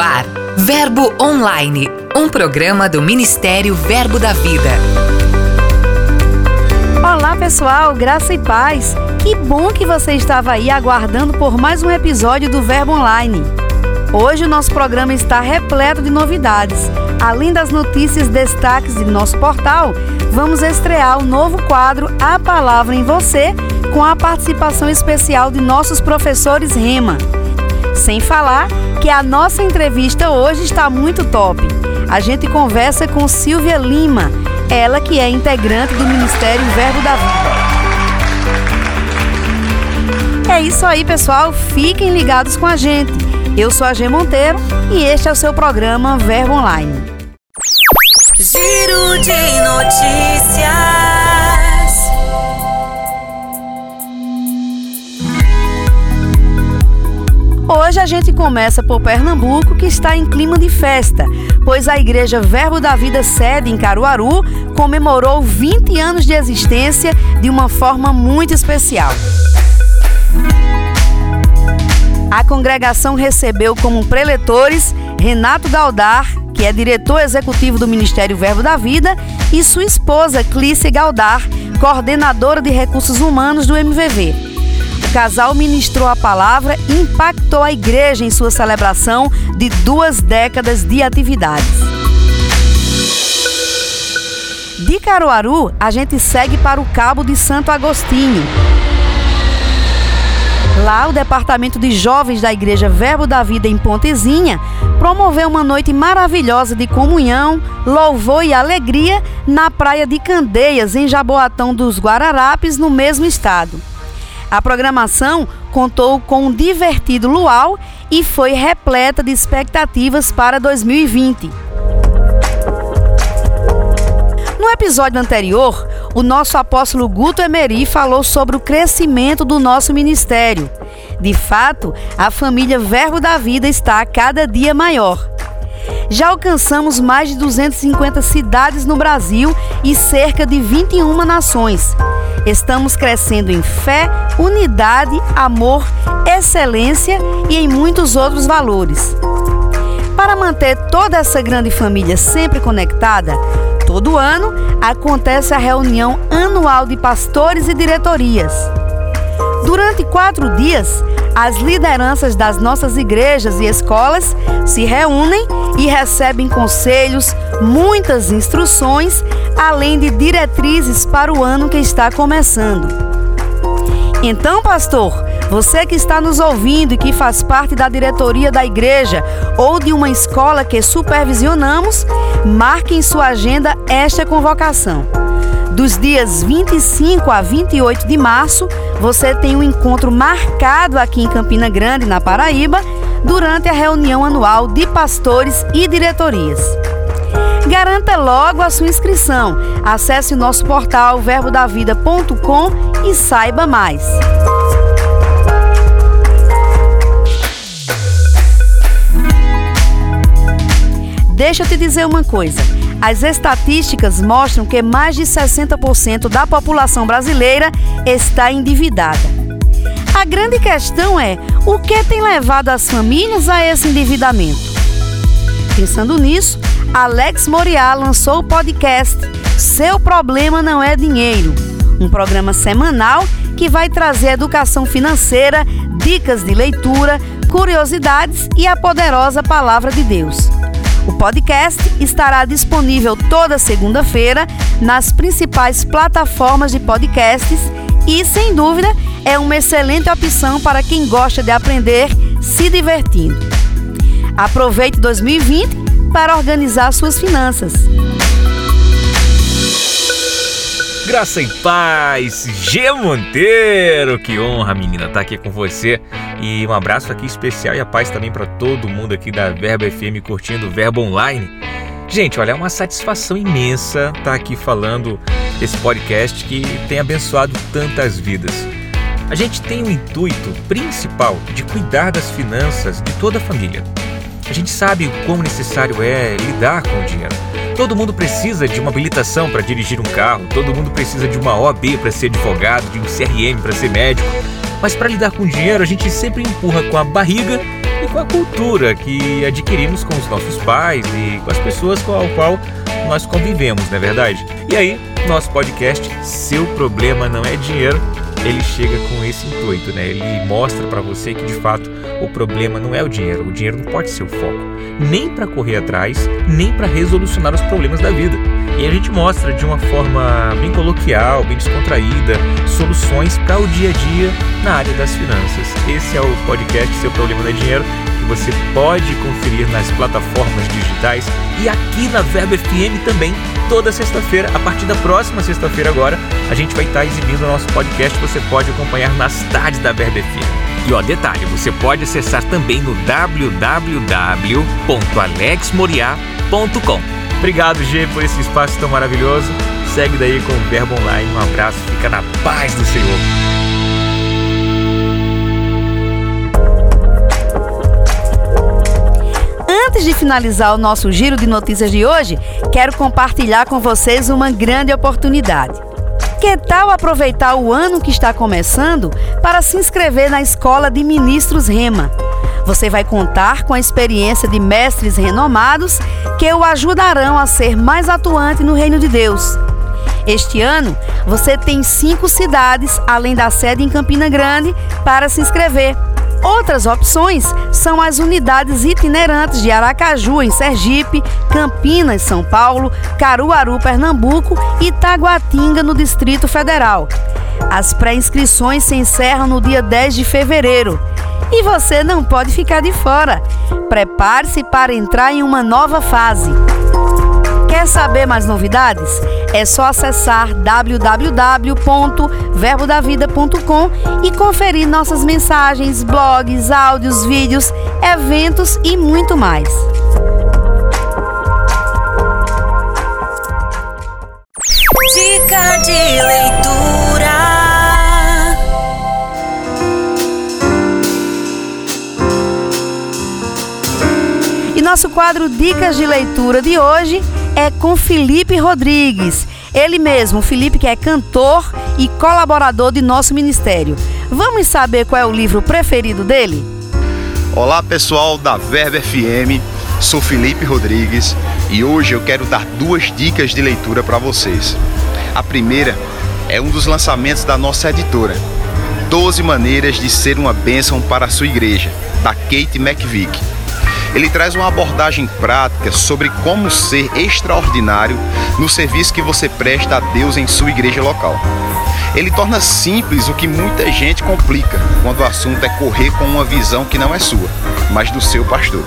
ar, Verbo Online, um programa do Ministério Verbo da Vida. Olá pessoal, graça e paz. Que bom que você estava aí aguardando por mais um episódio do Verbo Online. Hoje o nosso programa está repleto de novidades. Além das notícias destaques de nosso portal, vamos estrear o novo quadro A Palavra em Você, com a participação especial de nossos professores Rema. Sem falar que a nossa entrevista hoje está muito top. A gente conversa com Silvia Lima, ela que é integrante do Ministério Verbo da Vida. É isso aí, pessoal. Fiquem ligados com a gente. Eu sou a G Monteiro e este é o seu programa Verbo Online. Giro de notícias. Hoje a gente começa por Pernambuco, que está em clima de festa, pois a Igreja Verbo da Vida sede em Caruaru comemorou 20 anos de existência de uma forma muito especial. A congregação recebeu como preletores Renato Galdar, que é diretor executivo do Ministério Verbo da Vida, e sua esposa Clícia Galdar, coordenadora de recursos humanos do MVV. O casal ministrou a palavra e impactou a igreja em sua celebração de duas décadas de atividades. De Caruaru, a gente segue para o Cabo de Santo Agostinho. Lá, o Departamento de Jovens da Igreja Verbo da Vida em Pontezinha promoveu uma noite maravilhosa de comunhão, louvor e alegria na praia de Candeias, em Jaboatão dos Guararapes, no mesmo estado. A programação contou com um divertido luau e foi repleta de expectativas para 2020. No episódio anterior, o nosso apóstolo Guto Emery falou sobre o crescimento do nosso ministério. De fato, a família Verbo da Vida está a cada dia maior. Já alcançamos mais de 250 cidades no Brasil e cerca de 21 nações. Estamos crescendo em fé, unidade, amor, excelência e em muitos outros valores. Para manter toda essa grande família sempre conectada, todo ano acontece a reunião anual de pastores e diretorias. Durante quatro dias, as lideranças das nossas igrejas e escolas se reúnem e recebem conselhos, muitas instruções, além de diretrizes para o ano que está começando. Então, pastor, você que está nos ouvindo e que faz parte da diretoria da igreja ou de uma escola que supervisionamos, marque em sua agenda esta convocação. Dos dias 25 a 28 de março, você tem um encontro marcado aqui em Campina Grande, na Paraíba, durante a reunião anual de pastores e diretorias. Garanta logo a sua inscrição. Acesse o nosso portal verbodavida.com e saiba mais. Deixa eu te dizer uma coisa. As estatísticas mostram que mais de 60% da população brasileira está endividada. A grande questão é o que tem levado as famílias a esse endividamento. Pensando nisso, Alex Moriá lançou o podcast Seu Problema Não É Dinheiro, um programa semanal que vai trazer educação financeira, dicas de leitura, curiosidades e a poderosa palavra de Deus. O podcast estará disponível toda segunda-feira nas principais plataformas de podcasts e, sem dúvida, é uma excelente opção para quem gosta de aprender se divertindo. Aproveite 2020 para organizar suas finanças. Graça e paz, G Monteiro, que honra, menina, estar tá aqui com você. E um abraço aqui especial e a paz também para todo mundo aqui da Verbo FM curtindo o Verbo Online. Gente, olha, é uma satisfação imensa estar aqui falando esse podcast que tem abençoado tantas vidas. A gente tem o intuito principal de cuidar das finanças de toda a família. A gente sabe o quão necessário é lidar com o dinheiro. Todo mundo precisa de uma habilitação para dirigir um carro, todo mundo precisa de uma OAB para ser advogado, de um CRM para ser médico. Mas para lidar com o dinheiro, a gente sempre empurra com a barriga e com a cultura que adquirimos com os nossos pais e com as pessoas com as qual nós convivemos, não é verdade? E aí, nosso podcast Seu Problema Não É Dinheiro, ele chega com esse intuito, né? Ele mostra para você que de fato o problema não é o dinheiro, o dinheiro não pode ser o foco, nem para correr atrás, nem para resolucionar os problemas da vida. E a gente mostra de uma forma bem coloquial, bem descontraída, soluções para o dia a dia na área das finanças. Esse é o podcast Seu Problema Não é Dinheiro, que você pode conferir nas plataformas digitais e aqui na Verbo FM também, toda sexta-feira, a partir da próxima sexta-feira agora, a gente vai estar exibindo o nosso podcast, você pode acompanhar nas tardes da Verbo FM. E ó, detalhe, você pode acessar também no www.alexmoriá.com. Obrigado, G, por esse espaço tão maravilhoso. Segue daí com o Verbo Online. Um abraço, fica na paz do Senhor. Antes de finalizar o nosso giro de notícias de hoje, quero compartilhar com vocês uma grande oportunidade. Que tal aproveitar o ano que está começando para se inscrever na Escola de Ministros Rema? Você vai contar com a experiência de mestres renomados que o ajudarão a ser mais atuante no reino de Deus. Este ano, você tem cinco cidades, além da sede em Campina Grande, para se inscrever. Outras opções são as unidades itinerantes de Aracaju, em Sergipe, Campinas, São Paulo, Caruaru, Pernambuco e Taguatinga, no Distrito Federal. As pré-inscrições se encerram no dia 10 de fevereiro. E você não pode ficar de fora. Prepare-se para entrar em uma nova fase. Quer saber mais novidades? É só acessar www.verbodavida.com e conferir nossas mensagens, blogs, áudios, vídeos, eventos e muito mais. Dica de leitura. Nosso quadro Dicas de Leitura de hoje é com Felipe Rodrigues. Ele mesmo, Felipe, que é cantor e colaborador de nosso ministério. Vamos saber qual é o livro preferido dele? Olá pessoal da Verba FM, sou Felipe Rodrigues e hoje eu quero dar duas dicas de leitura para vocês. A primeira é um dos lançamentos da nossa editora, 12 Maneiras de Ser uma Bênção para a Sua Igreja, da Kate McVick. Ele traz uma abordagem prática sobre como ser extraordinário no serviço que você presta a Deus em sua igreja local. Ele torna simples o que muita gente complica quando o assunto é correr com uma visão que não é sua, mas do seu pastor.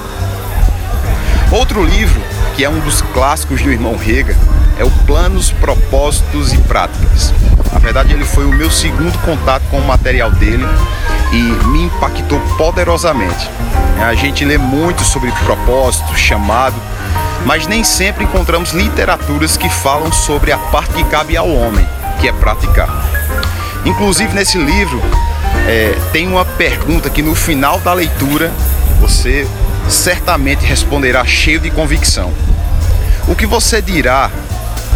Outro livro, que é um dos clássicos do irmão Rega, é o Planos, Propósitos e Práticas. Na verdade, ele foi o meu segundo contato com o material dele e me impactou poderosamente. A gente lê muito sobre propósito, chamado, mas nem sempre encontramos literaturas que falam sobre a parte que cabe ao homem, que é praticar. Inclusive nesse livro é, tem uma pergunta que no final da leitura você certamente responderá cheio de convicção. O que você dirá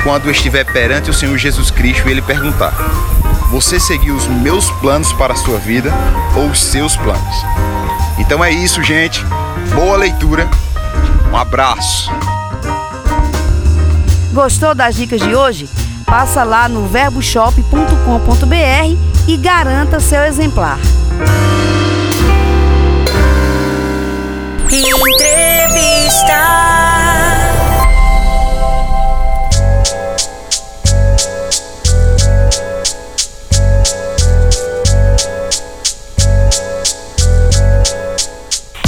quando estiver perante o Senhor Jesus Cristo e ele perguntar: Você seguiu os meus planos para a sua vida ou os seus planos? Então é isso, gente. Boa leitura. Um abraço. Gostou das dicas de hoje? Passa lá no verboshop.com.br e garanta seu exemplar. Entrevista.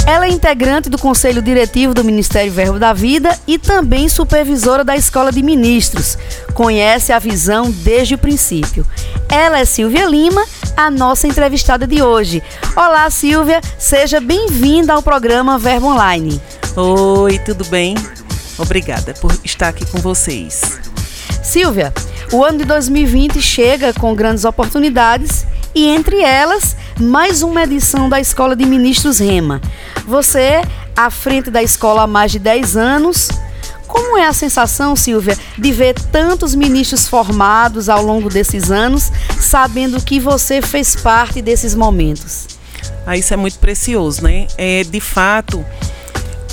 Ela é integrante do Conselho Diretivo do Ministério Verbo da Vida e também supervisora da Escola de Ministros. Conhece a visão desde o princípio. Ela é Silvia Lima, a nossa entrevistada de hoje. Olá, Silvia, seja bem-vinda ao programa Verbo Online. Oi, tudo bem? Obrigada por estar aqui com vocês. Silvia, o ano de 2020 chega com grandes oportunidades e, entre elas, mais uma edição da Escola de Ministros Rema. Você, à frente da escola há mais de 10 anos, como é a sensação, Silvia, de ver tantos ministros formados ao longo desses anos, sabendo que você fez parte desses momentos? Ah, isso é muito precioso, né? É, de fato,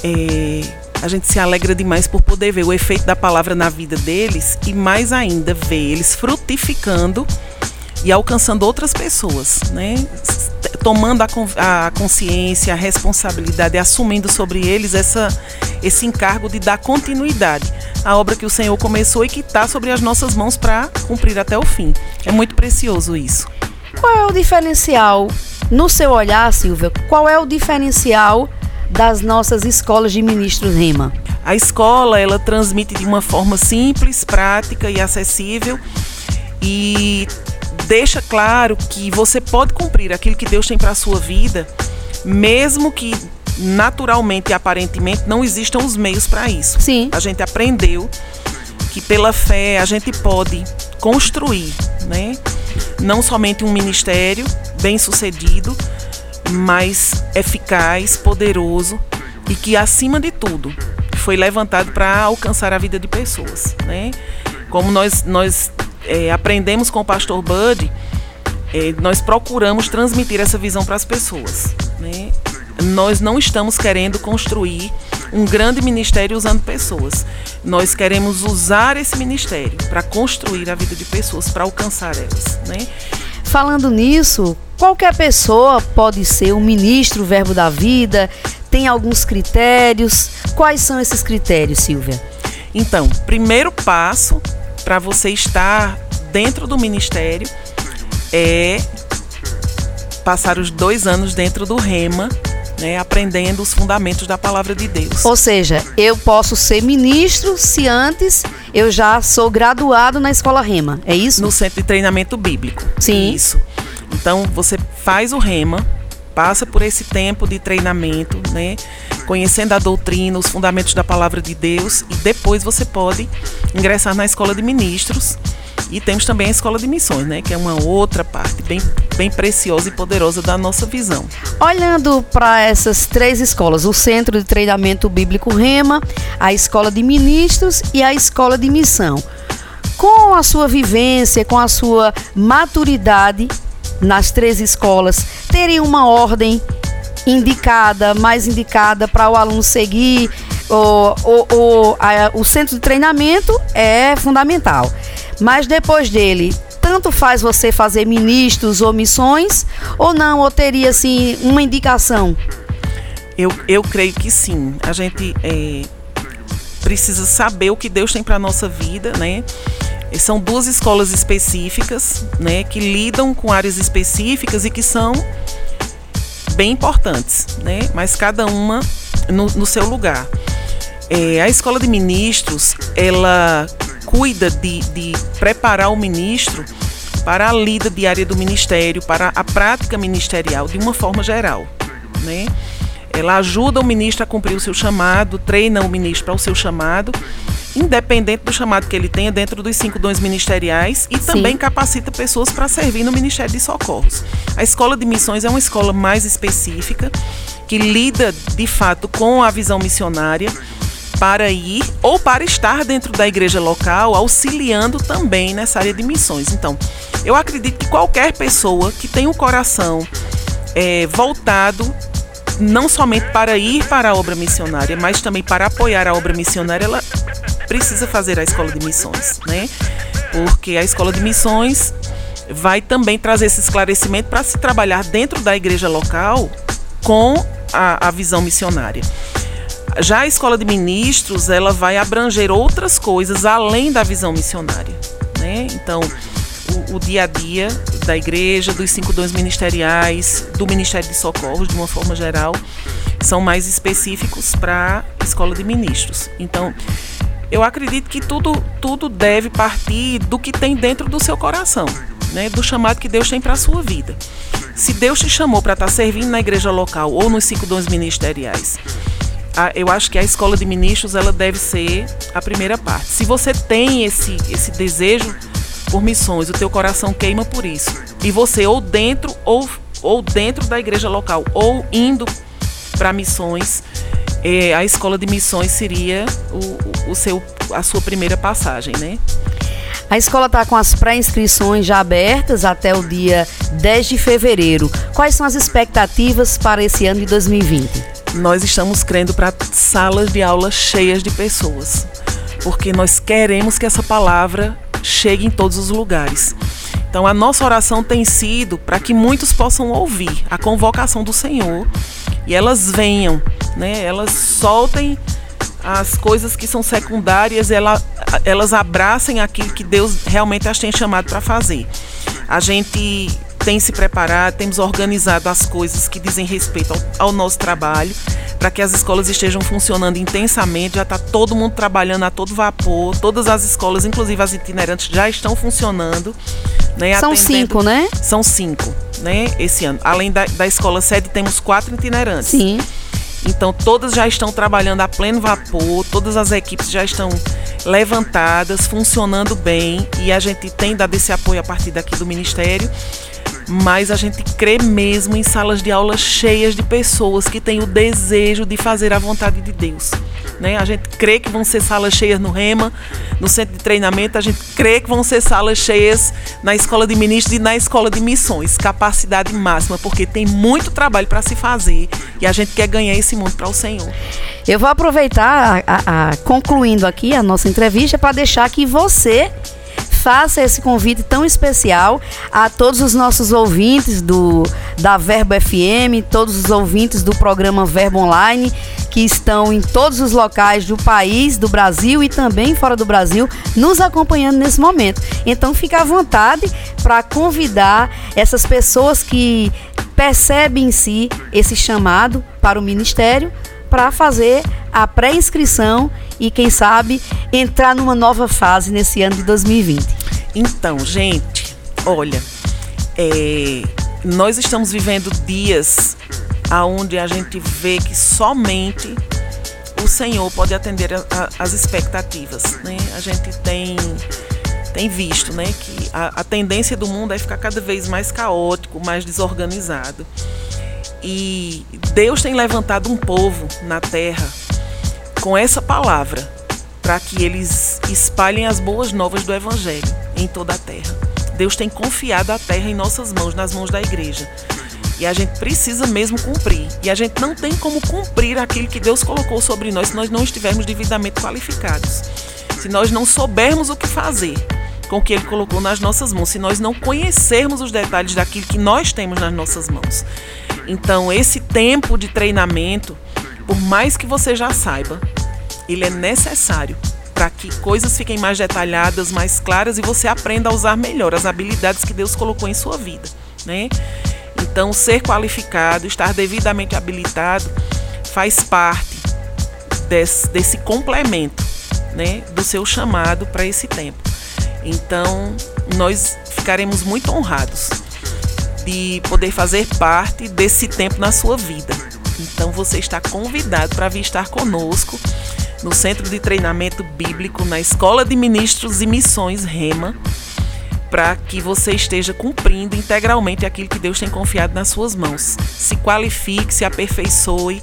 é, a gente se alegra demais por poder ver o efeito da palavra na vida deles e mais ainda ver eles frutificando e alcançando outras pessoas, né? Tomando a, a consciência, a responsabilidade, assumindo sobre eles essa, esse encargo de dar continuidade à obra que o Senhor começou e que está sobre as nossas mãos para cumprir até o fim. É muito precioso isso. Qual é o diferencial, no seu olhar, Silvia, qual é o diferencial das nossas escolas de ministros Rema? A escola, ela transmite de uma forma simples, prática e acessível e deixa claro que você pode cumprir aquilo que Deus tem para a sua vida, mesmo que naturalmente e aparentemente não existam os meios para isso. Sim. A gente aprendeu que pela fé a gente pode construir, né? Não somente um ministério bem sucedido, mas eficaz, poderoso e que acima de tudo foi levantado para alcançar a vida de pessoas, né? Como nós nós é, aprendemos com o pastor Bud, é, nós procuramos transmitir essa visão para as pessoas. Né? Nós não estamos querendo construir um grande ministério usando pessoas. Nós queremos usar esse ministério para construir a vida de pessoas, para alcançar elas. Né? Falando nisso, qualquer pessoa pode ser um ministro Verbo da Vida? Tem alguns critérios? Quais são esses critérios, Silvia? Então, primeiro passo para você estar dentro do ministério é passar os dois anos dentro do Rema, né, aprendendo os fundamentos da palavra de Deus. Ou seja, eu posso ser ministro se antes eu já sou graduado na escola Rema, é isso? No centro de treinamento bíblico. Sim. Isso. Então você faz o Rema, passa por esse tempo de treinamento, né? Conhecendo a doutrina, os fundamentos da palavra de Deus e depois você pode ingressar na escola de ministros. E temos também a escola de missões, né, que é uma outra parte bem, bem preciosa e poderosa da nossa visão. Olhando para essas três escolas, o Centro de Treinamento Bíblico Rema, a Escola de Ministros e a Escola de Missão. Com a sua vivência, com a sua maturidade nas três escolas, terem uma ordem indicada, mais indicada para o aluno seguir. O, o, o, a, o centro de treinamento é fundamental. Mas depois dele, tanto faz você fazer ministros ou missões, ou não, ou teria assim uma indicação? Eu, eu creio que sim. A gente é, precisa saber o que Deus tem para a nossa vida, né? São duas escolas específicas, né, que lidam com áreas específicas e que são bem importantes, né? Mas cada uma no, no seu lugar. É, a escola de ministros, ela cuida de, de preparar o ministro para a lida diária do ministério, para a prática ministerial de uma forma geral, né? Ela ajuda o ministro a cumprir o seu chamado, treina o ministro para o seu chamado independente do chamado que ele tenha dentro dos cinco dons ministeriais e também Sim. capacita pessoas para servir no Ministério de Socorros. A escola de missões é uma escola mais específica que lida de fato com a visão missionária para ir ou para estar dentro da igreja local, auxiliando também nessa área de missões. Então, eu acredito que qualquer pessoa que tem um coração é, voltado não somente para ir para a obra missionária, mas também para apoiar a obra missionária, ela precisa fazer a escola de missões, né? Porque a escola de missões vai também trazer esse esclarecimento para se trabalhar dentro da igreja local com a, a visão missionária. Já a escola de ministros, ela vai abranger outras coisas além da visão missionária, né? Então, o, dia a dia da igreja, dos cinco dons ministeriais, do Ministério de Socorros, de uma forma geral, são mais específicos para a escola de ministros. Então, eu acredito que tudo, tudo deve partir do que tem dentro do seu coração, né? do chamado que Deus tem para a sua vida. Se Deus te chamou para estar tá servindo na igreja local ou nos cinco dons ministeriais, eu acho que a escola de ministros ela deve ser a primeira parte. Se você tem esse, esse desejo por missões, o teu coração queima por isso, e você ou dentro ou, ou dentro da igreja local ou indo para missões, é, a escola de missões seria o, o seu, a sua primeira passagem, né? A escola está com as pré-inscrições já abertas até o dia 10 de fevereiro. Quais são as expectativas para esse ano de 2020? Nós estamos crendo para salas de aula cheias de pessoas, porque nós queremos que essa palavra chegue em todos os lugares. Então, a nossa oração tem sido para que muitos possam ouvir a convocação do Senhor e elas venham, né? Elas soltem as coisas que são secundárias, ela, elas abracem aquilo que Deus realmente as tem chamado para fazer. A gente tem se preparado, temos organizado as coisas que dizem respeito ao, ao nosso trabalho, para que as escolas estejam funcionando intensamente. Já está todo mundo trabalhando a todo vapor, todas as escolas, inclusive as itinerantes, já estão funcionando. Né, São atendendo, cinco, né? São cinco, né? Esse ano. Além da, da escola sede, temos quatro itinerantes. Sim. Então todas já estão trabalhando a pleno vapor, todas as equipes já estão levantadas, funcionando bem e a gente tem dado esse apoio a partir daqui do Ministério. Mas a gente crê mesmo em salas de aula cheias de pessoas que têm o desejo de fazer a vontade de Deus. Né? A gente crê que vão ser salas cheias no REMA, no centro de treinamento, a gente crê que vão ser salas cheias na escola de ministros e na escola de missões, capacidade máxima, porque tem muito trabalho para se fazer e a gente quer ganhar esse mundo para o Senhor. Eu vou aproveitar, a, a, a, concluindo aqui a nossa entrevista, para deixar que você faça esse convite tão especial a todos os nossos ouvintes do da Verbo FM, todos os ouvintes do programa Verbo Online que estão em todos os locais do país, do Brasil e também fora do Brasil, nos acompanhando nesse momento. Então fica à vontade para convidar essas pessoas que percebem em si esse chamado para o ministério para fazer a pré-inscrição e, quem sabe, entrar numa nova fase nesse ano de 2020. Então, gente, olha, é, nós estamos vivendo dias aonde a gente vê que somente o Senhor pode atender a, a, as expectativas, né? A gente tem tem visto, né, que a, a tendência do mundo é ficar cada vez mais caótico, mais desorganizado. E Deus tem levantado um povo na terra com essa palavra para que eles espalhem as boas novas do Evangelho em toda a terra. Deus tem confiado a terra em nossas mãos, nas mãos da igreja. E a gente precisa mesmo cumprir. E a gente não tem como cumprir aquilo que Deus colocou sobre nós se nós não estivermos devidamente qualificados. Se nós não soubermos o que fazer com o que Ele colocou nas nossas mãos, se nós não conhecermos os detalhes daquilo que nós temos nas nossas mãos. Então, esse tempo de treinamento, por mais que você já saiba, ele é necessário para que coisas fiquem mais detalhadas, mais claras e você aprenda a usar melhor as habilidades que Deus colocou em sua vida, né? Então, ser qualificado, estar devidamente habilitado, faz parte desse, desse complemento, né, do seu chamado para esse tempo. Então, nós ficaremos muito honrados de poder fazer parte desse tempo na sua vida. Então você está convidado para vir estar conosco no Centro de Treinamento Bíblico, na Escola de Ministros e Missões Rema, para que você esteja cumprindo integralmente aquilo que Deus tem confiado nas suas mãos. Se qualifique, se aperfeiçoe,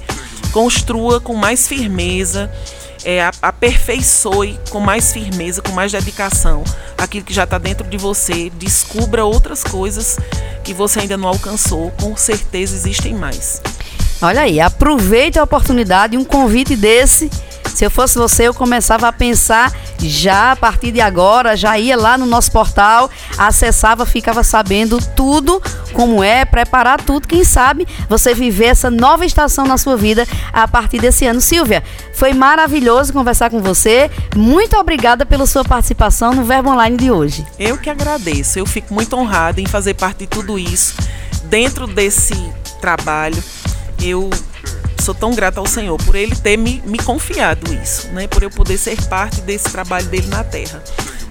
construa com mais firmeza é, aperfeiçoe com mais firmeza, com mais dedicação aquilo que já está dentro de você, descubra outras coisas que você ainda não alcançou, com certeza existem mais. Olha aí, aproveite a oportunidade, um convite desse se eu fosse você, eu começava a pensar já a partir de agora, já ia lá no nosso portal, acessava, ficava sabendo tudo como é, preparar tudo. Quem sabe você viver essa nova estação na sua vida a partir desse ano. Silvia, foi maravilhoso conversar com você. Muito obrigada pela sua participação no Verbo Online de hoje. Eu que agradeço. Eu fico muito honrada em fazer parte de tudo isso. Dentro desse trabalho, eu sou tão grata ao Senhor por Ele ter me, me confiado isso, né? Por eu poder ser parte desse trabalho dele na terra.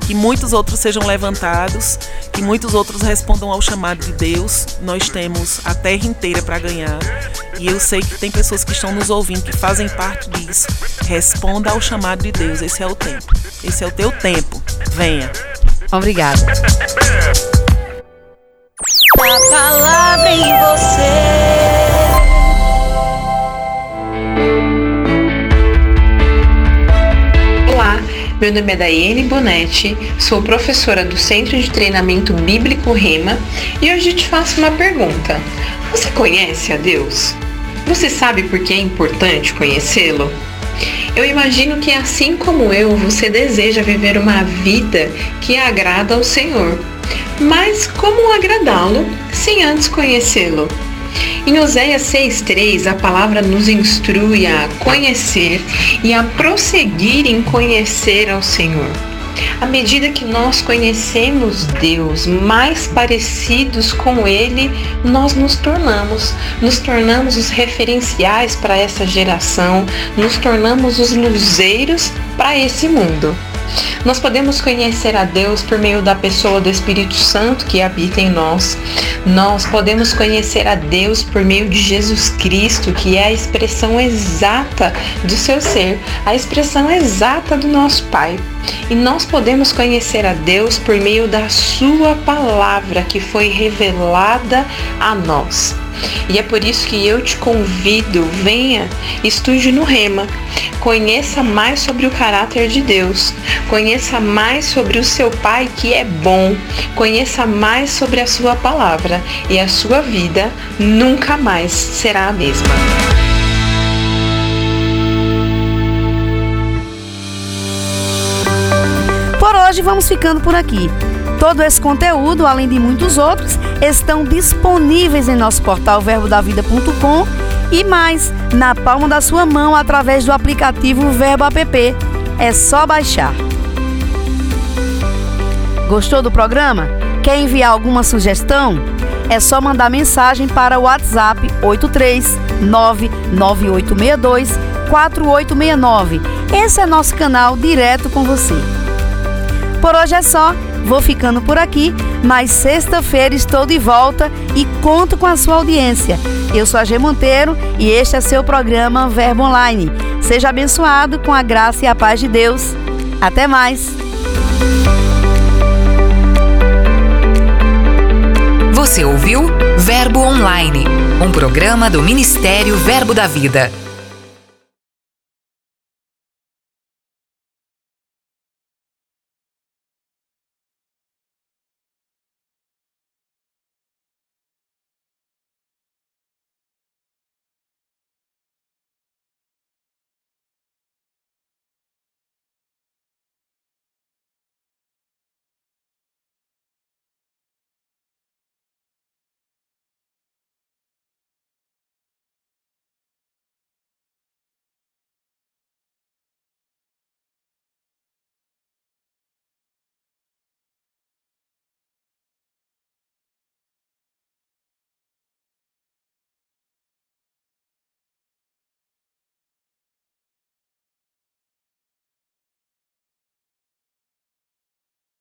Que muitos outros sejam levantados, que muitos outros respondam ao chamado de Deus. Nós temos a terra inteira para ganhar. E eu sei que tem pessoas que estão nos ouvindo, que fazem parte disso. Responda ao chamado de Deus. Esse é o tempo. Esse é o teu tempo. Venha. Obrigada. Meu nome é Daiane Bonetti, sou professora do Centro de Treinamento Bíblico Rema e hoje te faço uma pergunta. Você conhece a Deus? Você sabe por que é importante conhecê-lo? Eu imagino que assim como eu, você deseja viver uma vida que agrada ao Senhor. Mas como agradá-lo sem antes conhecê-lo? Em Oséias 6,3, a palavra nos instrui a conhecer e a prosseguir em conhecer ao Senhor. À medida que nós conhecemos Deus, mais parecidos com Ele nós nos tornamos. Nos tornamos os referenciais para essa geração, nos tornamos os luzeiros para esse mundo. Nós podemos conhecer a Deus por meio da pessoa do Espírito Santo que habita em nós. Nós podemos conhecer a Deus por meio de Jesus Cristo, que é a expressão exata do seu ser, a expressão exata do nosso Pai. E nós podemos conhecer a Deus por meio da Sua palavra que foi revelada a nós. E é por isso que eu te convido, venha, estude no Rema. Conheça mais sobre o caráter de Deus. Conheça mais sobre o seu Pai que é bom. Conheça mais sobre a sua palavra e a sua vida nunca mais será a mesma. Por hoje vamos ficando por aqui. Todo esse conteúdo, além de muitos outros, estão disponíveis em nosso portal verbodavida.com e mais na palma da sua mão através do aplicativo Verbo App. É só baixar. Gostou do programa? Quer enviar alguma sugestão? É só mandar mensagem para o WhatsApp 8399862 4869. Esse é nosso canal direto com você. Por hoje é só. Vou ficando por aqui, mas sexta-feira estou de volta e conto com a sua audiência. Eu sou a G Monteiro e este é seu programa Verbo Online. Seja abençoado com a graça e a paz de Deus. Até mais! Você ouviu Verbo Online, um programa do Ministério Verbo da Vida.